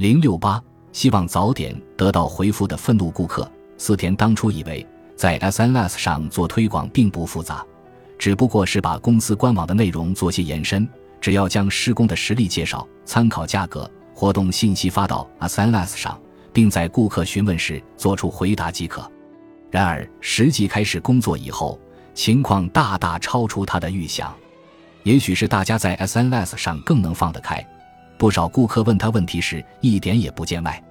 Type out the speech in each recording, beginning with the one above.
零六八，希望早点得到回复的愤怒顾客。四田当初以为在 SNS 上做推广并不复杂，只不过是把公司官网的内容做些延伸，只要将施工的实例介绍、参考价格、活动信息发到 SNS 上，并在顾客询问时做出回答即可。然而，实际开始工作以后，情况大大超出他的预想。也许是大家在 SNS 上更能放得开，不少顾客问他问题时一点也不见外。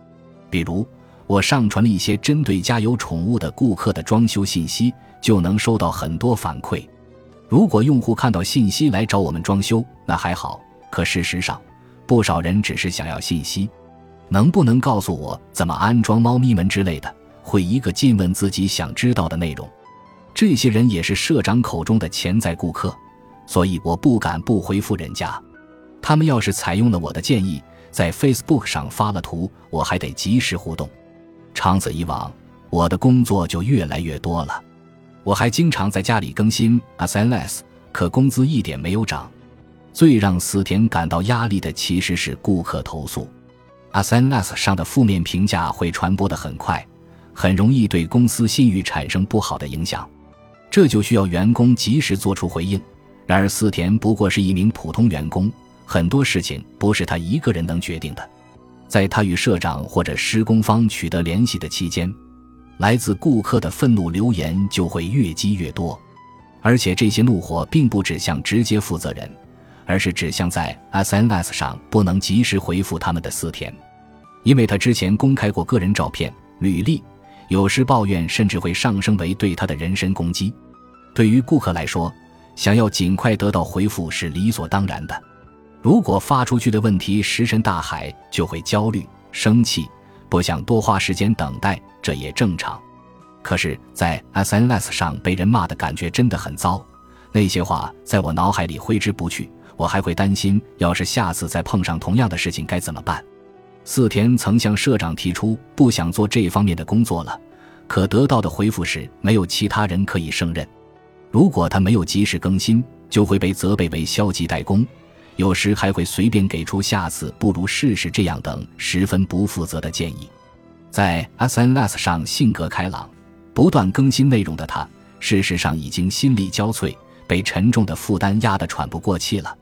比如，我上传了一些针对家有宠物的顾客的装修信息，就能收到很多反馈。如果用户看到信息来找我们装修，那还好；可事实上，不少人只是想要信息，能不能告诉我怎么安装猫咪门之类的？会一个劲问自己想知道的内容，这些人也是社长口中的潜在顾客，所以我不敢不回复人家。他们要是采用了我的建议，在 Facebook 上发了图，我还得及时互动。长此以往，我的工作就越来越多了。我还经常在家里更新 SNS，可工资一点没有涨。最让死田感到压力的其实是顾客投诉，SNS 上的负面评价会传播的很快。很容易对公司信誉产生不好的影响，这就需要员工及时做出回应。然而，四田不过是一名普通员工，很多事情不是他一个人能决定的。在他与社长或者施工方取得联系的期间，来自顾客的愤怒留言就会越积越多，而且这些怒火并不指向直接负责人，而是指向在 SNS 上不能及时回复他们的四田，因为他之前公开过个人照片、履历。有时抱怨甚至会上升为对他的人身攻击。对于顾客来说，想要尽快得到回复是理所当然的。如果发出去的问题石沉大海，就会焦虑、生气，不想多花时间等待，这也正常。可是，在 SNS 上被人骂的感觉真的很糟，那些话在我脑海里挥之不去。我还会担心，要是下次再碰上同样的事情该怎么办。四田曾向社长提出不想做这方面的工作了，可得到的回复是没有其他人可以胜任。如果他没有及时更新，就会被责备为消极怠工，有时还会随便给出“下次不如试试这样”等十分不负责的建议。在 SNS 上性格开朗、不断更新内容的他，事实上已经心力交瘁，被沉重的负担压得喘不过气了。